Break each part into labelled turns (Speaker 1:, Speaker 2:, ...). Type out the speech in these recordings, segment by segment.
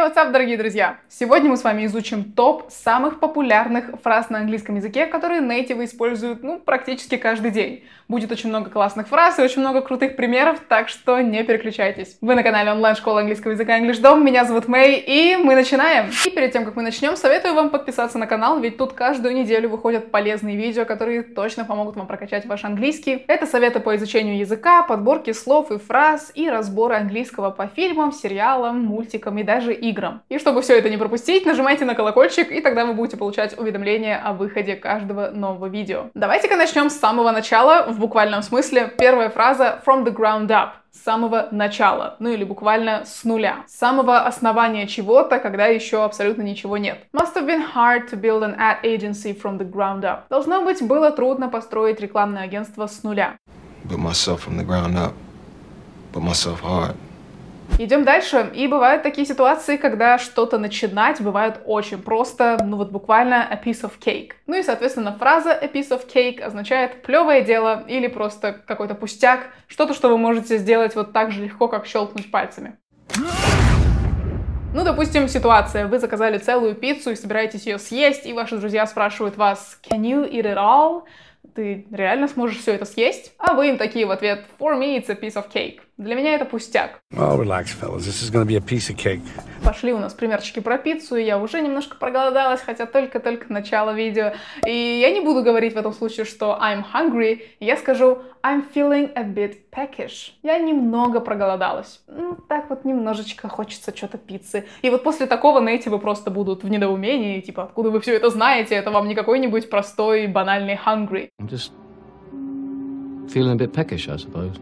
Speaker 1: Hey, what's up, дорогие друзья! Сегодня мы с вами изучим топ самых популярных фраз на английском языке, которые нейтивы используют, ну, практически каждый день. Будет очень много классных фраз и очень много крутых примеров, так что не переключайтесь. Вы на канале онлайн-школы английского языка English Dom, меня зовут Мэй, и мы начинаем! И перед тем, как мы начнем, советую вам подписаться на канал, ведь тут каждую неделю выходят полезные видео, которые точно помогут вам прокачать ваш английский. Это советы по изучению языка, подборки слов и фраз, и разборы английского по фильмам, сериалам, мультикам и даже играм. И чтобы все это не пропустить, нажимайте на колокольчик, и тогда вы будете получать уведомления о выходе каждого нового видео. Давайте-ка начнем с самого начала, в буквальном смысле. Первая фраза from the ground up с самого начала, ну или буквально с нуля, с самого основания чего-то, когда еще абсолютно ничего нет. Must have been hard to build an ad agency from the ground up. Должно быть, было трудно построить рекламное агентство с нуля.
Speaker 2: But myself from the ground up. But myself hard.
Speaker 1: Идем дальше. И бывают такие ситуации, когда что-то начинать бывает очень просто, ну вот буквально a piece of cake. Ну и, соответственно, фраза a piece of cake означает плевое дело или просто какой-то пустяк, что-то, что вы можете сделать вот так же легко, как щелкнуть пальцами. Ну, допустим, ситуация. Вы заказали целую пиццу и собираетесь ее съесть, и ваши друзья спрашивают вас «Can you eat it all?» Ты реально сможешь все это съесть? А вы им такие в ответ «For me it's a piece of cake». Для меня это пустяк.
Speaker 3: Well, relax, fellas. This is to be a piece of cake.
Speaker 1: Пошли у нас примерчики про пиццу, и я уже немножко проголодалась, хотя только-только начало видео. И я не буду говорить в этом случае, что I'm hungry, я скажу I'm feeling a bit peckish. Я немного проголодалась. Ну, так вот немножечко хочется что-то пиццы. И вот после такого нейтивы просто будут в недоумении, типа, откуда вы все это знаете? Это вам не какой-нибудь простой, банальный hungry.
Speaker 4: I'm just feeling a bit peckish, I suppose.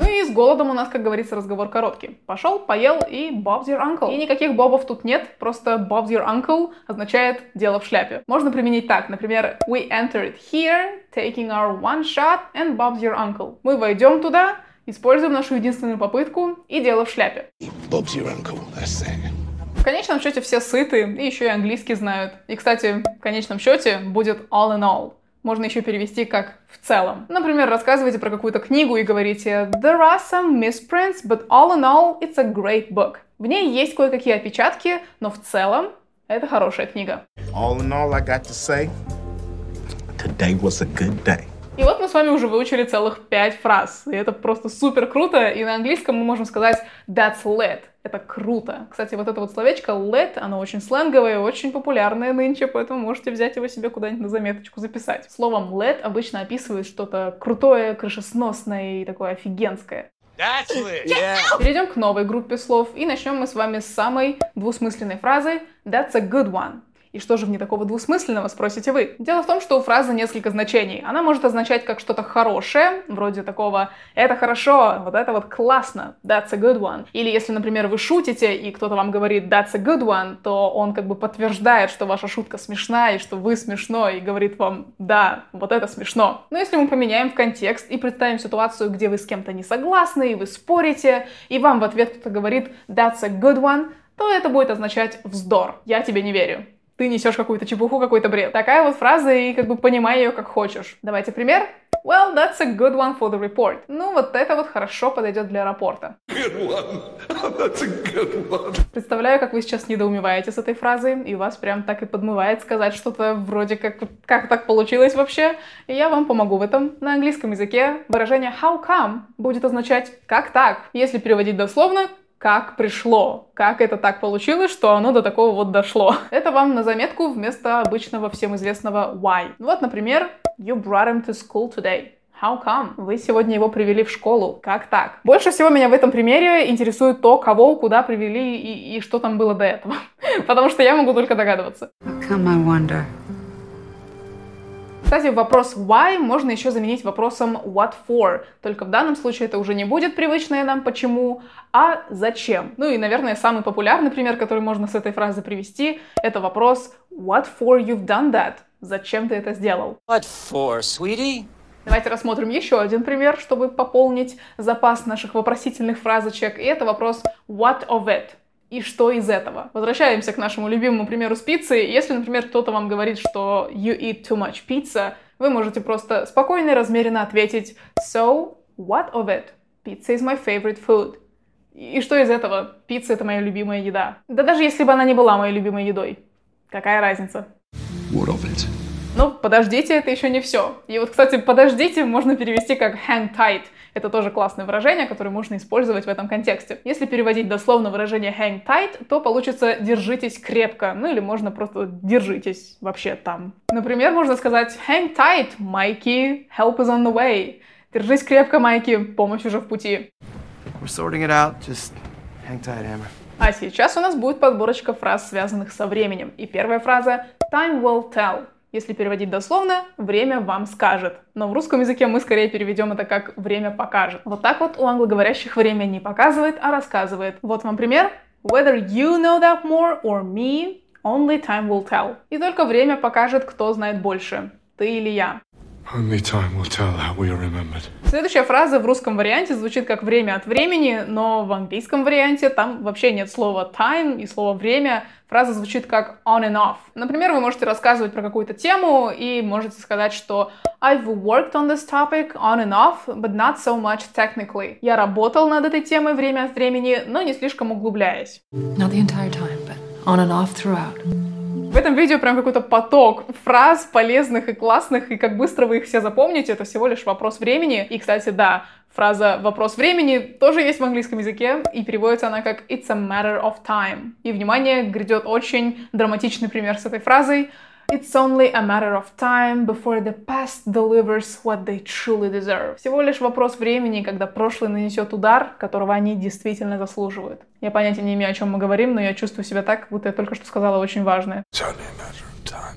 Speaker 1: Ну и с голодом у нас, как говорится, разговор короткий. Пошел, поел и Bob's your uncle. И никаких бобов тут нет, просто Bob's your uncle означает дело в шляпе. Можно применить так, например, we entered here, taking our one shot, and Bob's your uncle. Мы войдем туда, используем нашу единственную попытку и дело в шляпе.
Speaker 2: Bob's your uncle, that's it.
Speaker 1: В конечном счете все сыты и еще и английский знают. И, кстати, в конечном счете будет all in all можно еще перевести как «в целом». Например, рассказываете про какую-то книгу и говорите «There are some misprints, but all in all, it's a great book». В ней есть кое-какие опечатки, но в целом это хорошая книга.
Speaker 5: All in all, I got to say, today was a good day.
Speaker 1: И вот мы с вами уже выучили целых пять фраз. И это просто супер круто. И на английском мы можем сказать «that's lit». Это круто. Кстати, вот это вот словечко lit, оно очень сленговое, очень популярное нынче, поэтому можете взять его себе куда-нибудь на заметочку записать. Словом lit обычно описывает что-то крутое, крышесносное и такое офигенское.
Speaker 6: That's lit. Yeah.
Speaker 1: Перейдем к новой группе слов и начнем мы с вами с самой двусмысленной фразы «That's a good one». И что же в ней такого двусмысленного, спросите вы? Дело в том, что у фразы несколько значений. Она может означать как что-то хорошее, вроде такого «это хорошо», «вот это вот классно», «that's a good one». Или если, например, вы шутите, и кто-то вам говорит «that's a good one», то он как бы подтверждает, что ваша шутка смешна, и что вы смешно, и говорит вам «да, вот это смешно». Но если мы поменяем в контекст и представим ситуацию, где вы с кем-то не согласны, и вы спорите, и вам в ответ кто-то говорит «that's a good one», то это будет означать «вздор». Я тебе не верю ты несешь какую-то чепуху, какой-то бред. Такая вот фраза, и как бы понимай ее как хочешь. Давайте пример. Well, that's a good one for the report. Ну, вот это вот хорошо подойдет для рапорта. Представляю, как вы сейчас недоумеваете с этой фразой, и вас прям так и подмывает сказать что-то вроде как «как так получилось вообще?» И я вам помогу в этом. На английском языке выражение «how come» будет означать «как так?». Если переводить дословно, как пришло, как это так получилось, что оно до такого вот дошло. Это вам на заметку вместо обычного всем известного why. Вот, например, you brought him to school today. How come? Вы сегодня его привели в школу. Как так? Больше всего меня в этом примере интересует то, кого куда привели и, и что там было до этого. Потому что я могу только догадываться.
Speaker 7: How come, I wonder?
Speaker 1: Кстати, вопрос why можно еще заменить вопросом what for. Только в данном случае это уже не будет привычное нам почему, а зачем. Ну и, наверное, самый популярный пример, который можно с этой фразы привести, это вопрос what for you've done that. Зачем ты это сделал?
Speaker 6: What for, sweetie?
Speaker 1: Давайте рассмотрим еще один пример, чтобы пополнить запас наших вопросительных фразочек. И это вопрос what of it. И что из этого? Возвращаемся к нашему любимому примеру с пиццей. Если, например, кто-то вам говорит, что you eat too much pizza, вы можете просто спокойно и размеренно ответить So, what of it? Pizza is my favorite food. И что из этого? Пицца — это моя любимая еда. Да даже если бы она не была моей любимой едой. Какая разница?
Speaker 2: What of it?
Speaker 1: Но подождите, это еще не все. И вот, кстати, подождите можно перевести как hang tight. Это тоже классное выражение, которое можно использовать в этом контексте. Если переводить дословно выражение hang tight, то получится держитесь крепко. Ну или можно просто держитесь вообще там. Например, можно сказать hang tight, Майки, help is on the way. Держись крепко, Майки, помощь уже в пути.
Speaker 7: We're sorting it out. Just hang tight, Hammer.
Speaker 1: А сейчас у нас будет подборочка фраз, связанных со временем. И первая фраза time will tell. Если переводить дословно, время вам скажет. Но в русском языке мы скорее переведем это как время покажет. Вот так вот у англоговорящих время не показывает, а рассказывает. Вот вам пример. Whether you know that more or me, only time will tell. И только время покажет, кто знает больше. Ты или я.
Speaker 3: Only time will tell how we are remembered.
Speaker 1: Следующая фраза в русском варианте звучит как время от времени, но в английском варианте там вообще нет слова time и слова время. Фраза звучит как on and off. Например, вы можете рассказывать про какую-то тему и можете сказать, что I've worked on this topic on and off, but not so much technically. Я работал над этой темой время от времени, но не слишком углубляясь.
Speaker 8: Not the entire time, but on and off throughout.
Speaker 1: Этом видео прям какой-то поток фраз полезных и классных, и как быстро вы их все запомните, это всего лишь вопрос времени. И, кстати, да, фраза «вопрос времени» тоже есть в английском языке, и переводится она как «it's a matter of time». И, внимание, грядет очень драматичный пример с этой фразой — It's only a matter of time before the past delivers what they truly deserve. Всего лишь вопрос времени, когда прошлое нанесет удар, которого они действительно заслуживают. Я понятия не имею, о чем мы говорим, но я чувствую себя так, будто я только что сказала очень важное.
Speaker 3: It's only a matter of time.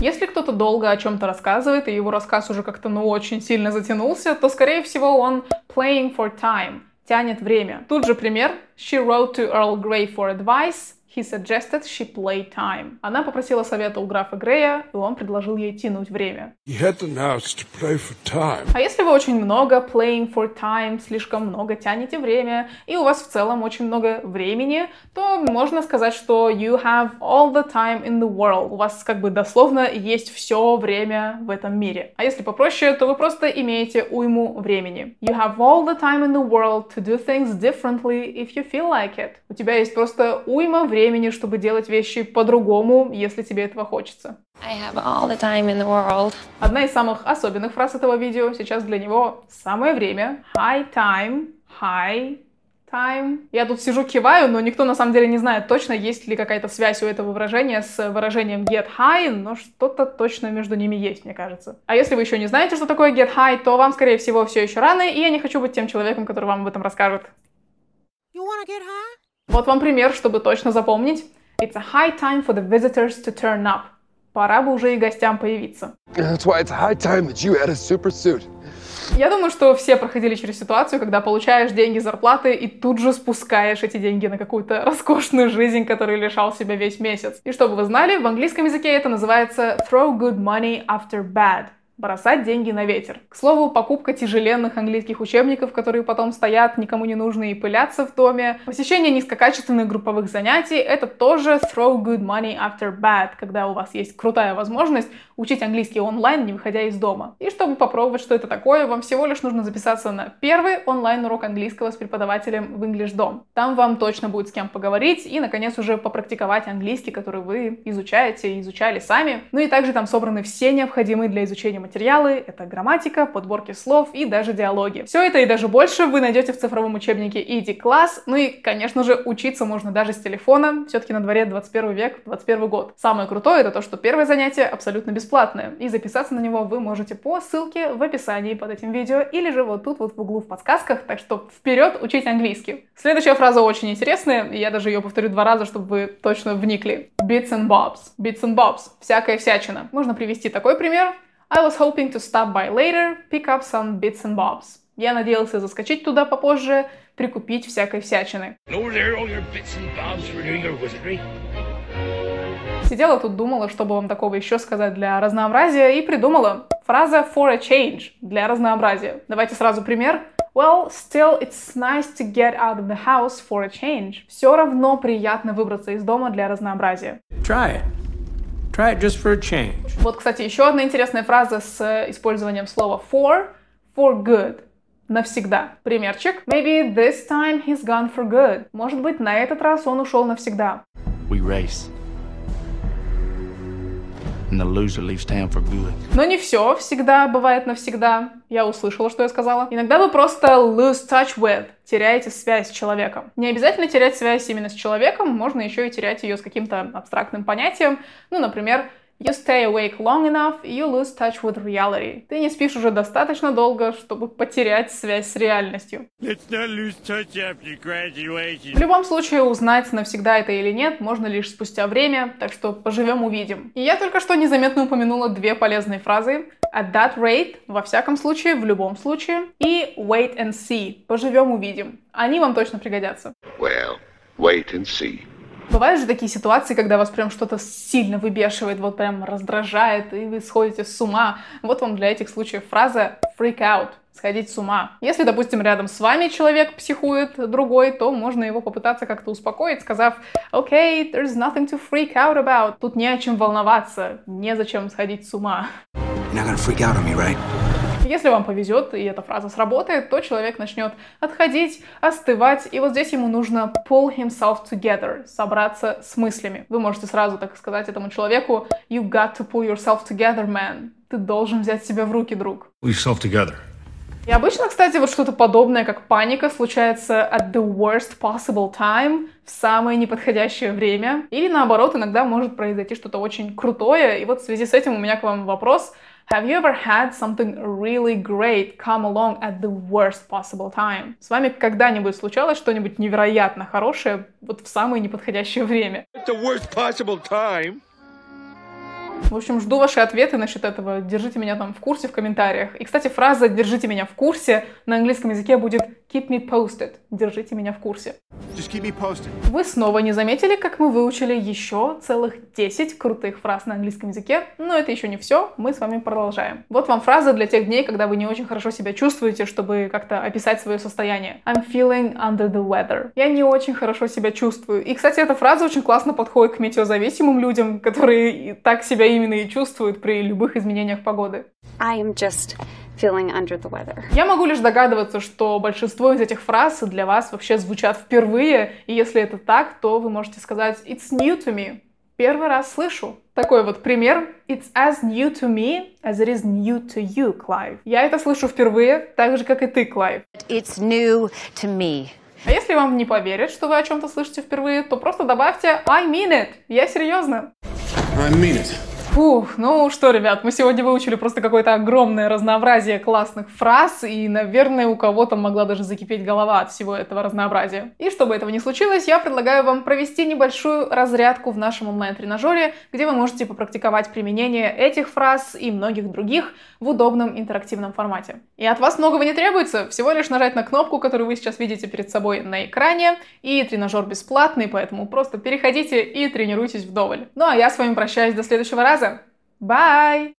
Speaker 1: Если кто-то долго о чем-то рассказывает, и его рассказ уже как-то, ну, очень сильно затянулся, то, скорее всего, он playing for time, тянет время. Тут же пример. She wrote to Earl Grey for advice. He suggested she play time. Она попросила совета у графа Грея, и он предложил ей тянуть время.
Speaker 3: Had to play for time.
Speaker 1: А если вы очень много playing for time, слишком много тянете время, и у вас в целом очень много времени, то можно сказать, что you have all the time in the world. У вас как бы дословно есть все время в этом мире. А если попроще, то вы просто имеете уйму времени. You have all the time in the world to do things differently if you feel like it. У тебя есть просто уйма времени, чтобы делать вещи по-другому, если тебе этого хочется.
Speaker 9: I have all the time in the world.
Speaker 1: Одна из самых особенных фраз этого видео сейчас для него самое время. High time, high time. Я тут сижу, киваю, но никто на самом деле не знает точно, есть ли какая-то связь у этого выражения с выражением get high, но что-то точно между ними есть, мне кажется. А если вы еще не знаете, что такое get high, то вам, скорее всего, все еще рано, и я не хочу быть тем человеком, который вам об этом расскажет.
Speaker 10: You wanna get high?
Speaker 1: Вот вам пример, чтобы точно запомнить. It's a high time for the visitors to turn up. Пора бы уже и гостям появиться.
Speaker 2: That's why it's high time that you had a super suit.
Speaker 1: Я думаю, что все проходили через ситуацию, когда получаешь деньги зарплаты и тут же спускаешь эти деньги на какую-то роскошную жизнь, которую лишал себя весь месяц. И чтобы вы знали, в английском языке это называется throw good money after bad. Бросать деньги на ветер. К слову, покупка тяжеленных английских учебников, которые потом стоят, никому не нужны и пылятся в доме. Посещение низкокачественных групповых занятий — это тоже throw good money after bad, когда у вас есть крутая возможность учить английский онлайн, не выходя из дома. И чтобы попробовать, что это такое, вам всего лишь нужно записаться на первый онлайн-урок английского с преподавателем в English Dom. Там вам точно будет с кем поговорить и, наконец, уже попрактиковать английский, который вы изучаете и изучали сами. Ну и также там собраны все необходимые для изучения материалы. Это грамматика, подборки слов и даже диалоги. Все это и даже больше вы найдете в цифровом учебнике ED Class. Ну и, конечно же, учиться можно даже с телефона. Все-таки на дворе 21 век, 21 год. Самое крутое это то, что первое занятие абсолютно бесплатное. И записаться на него вы можете по ссылке в описании под этим видео или же вот тут вот в углу в подсказках. Так что вперед учить английский. Следующая фраза очень интересная, и я даже ее повторю два раза, чтобы вы точно вникли. Bits and bobs. Bits and bobs. Всякая всячина. Можно привести такой пример. I was hoping to stop by later, pick up some bits and bobs. Я надеялся заскочить туда попозже, прикупить всякой всячины. Сидела тут, думала, что бы вам такого еще сказать для разнообразия, и придумала. Фраза for a change для разнообразия. Давайте сразу пример. Well, still, it's nice to get out of the house for a change. Все равно приятно выбраться из дома для разнообразия.
Speaker 7: Try it. Try it just for a change.
Speaker 1: Вот, кстати, еще одна интересная фраза с использованием слова for. For good. навсегда. Примерчик. Maybe this time he's gone for good. Может быть, на этот раз он ушел навсегда.
Speaker 11: We race.
Speaker 1: Но не все всегда бывает навсегда. Я услышала, что я сказала. Иногда вы просто lose touch with, теряете связь с человеком. Не обязательно терять связь именно с человеком, можно еще и терять ее с каким-то абстрактным понятием. Ну, например, You stay awake long enough, you lose touch with reality. Ты не спишь уже достаточно долго, чтобы потерять связь с реальностью.
Speaker 12: Let's not lose touch after graduation.
Speaker 1: В любом случае, узнать, навсегда это или нет, можно лишь спустя время, так что поживем увидим. И я только что незаметно упомянула две полезные фразы. At that rate, во всяком случае, в любом случае, и wait and see, поживем увидим. Они вам точно пригодятся.
Speaker 13: Well, wait and see.
Speaker 1: Бывают же такие ситуации, когда вас прям что-то сильно выбешивает, вот прям раздражает, и вы сходите с ума. Вот вам для этих случаев фраза freak out сходить с ума. Если, допустим, рядом с вами человек психует другой, то можно его попытаться как-то успокоить, сказав, okay, there's nothing to freak out about. Тут не о чем волноваться, незачем сходить с ума.
Speaker 14: You're not gonna freak out on me, right?
Speaker 1: Если вам повезет, и эта фраза сработает, то человек начнет отходить, остывать, и вот здесь ему нужно pull himself together, собраться с мыслями. Вы можете сразу так сказать этому человеку, you got to pull yourself together, man. Ты должен взять себя в руки, друг.
Speaker 3: Pull yourself together.
Speaker 1: И обычно, кстати, вот что-то подобное, как паника, случается at the worst possible time, в самое неподходящее время. Или наоборот, иногда может произойти что-то очень крутое. И вот в связи с этим у меня к вам вопрос — Have you ever had something really great come along at the worst possible time? С вами когда-нибудь случалось что-нибудь невероятно хорошее вот в самое неподходящее время?
Speaker 12: At the worst possible time.
Speaker 1: В общем, жду ваши ответы насчет этого. Держите меня там в курсе в комментариях. И, кстати, фраза «держите меня в курсе» на английском языке будет keep me posted. Держите меня в курсе.
Speaker 5: Just keep me posted.
Speaker 1: Вы снова не заметили, как мы выучили еще целых 10 крутых фраз на английском языке? Но это еще не все, мы с вами продолжаем. Вот вам фраза для тех дней, когда вы не очень хорошо себя чувствуете, чтобы как-то описать свое состояние. I'm feeling under the weather. Я не очень хорошо себя чувствую. И, кстати, эта фраза очень классно подходит к метеозависимым людям, которые так себя именно и чувствуют при любых изменениях погоды.
Speaker 9: I am just feeling under the weather.
Speaker 1: Я могу лишь догадываться, что большинство из этих фраз для вас вообще звучат впервые, и если это так, то вы можете сказать «It's new to me». Первый раз слышу. Такой вот пример. It's as new to me as it is new to you, Clive. Я это слышу впервые, так же, как и ты, Клайв.
Speaker 10: It's new to me.
Speaker 1: А если вам не поверят, что вы о чем-то слышите впервые, то просто добавьте I mean it. Я серьезно.
Speaker 3: I mean it.
Speaker 1: Фух, ну что, ребят, мы сегодня выучили просто какое-то огромное разнообразие классных фраз, и, наверное, у кого-то могла даже закипеть голова от всего этого разнообразия. И чтобы этого не случилось, я предлагаю вам провести небольшую разрядку в нашем онлайн-тренажере, где вы можете попрактиковать применение этих фраз и многих других в удобном интерактивном формате. И от вас многого не требуется, всего лишь нажать на кнопку, которую вы сейчас видите перед собой на экране, и тренажер бесплатный, поэтому просто переходите и тренируйтесь вдоволь. Ну а я с вами прощаюсь до следующего раза. Bye!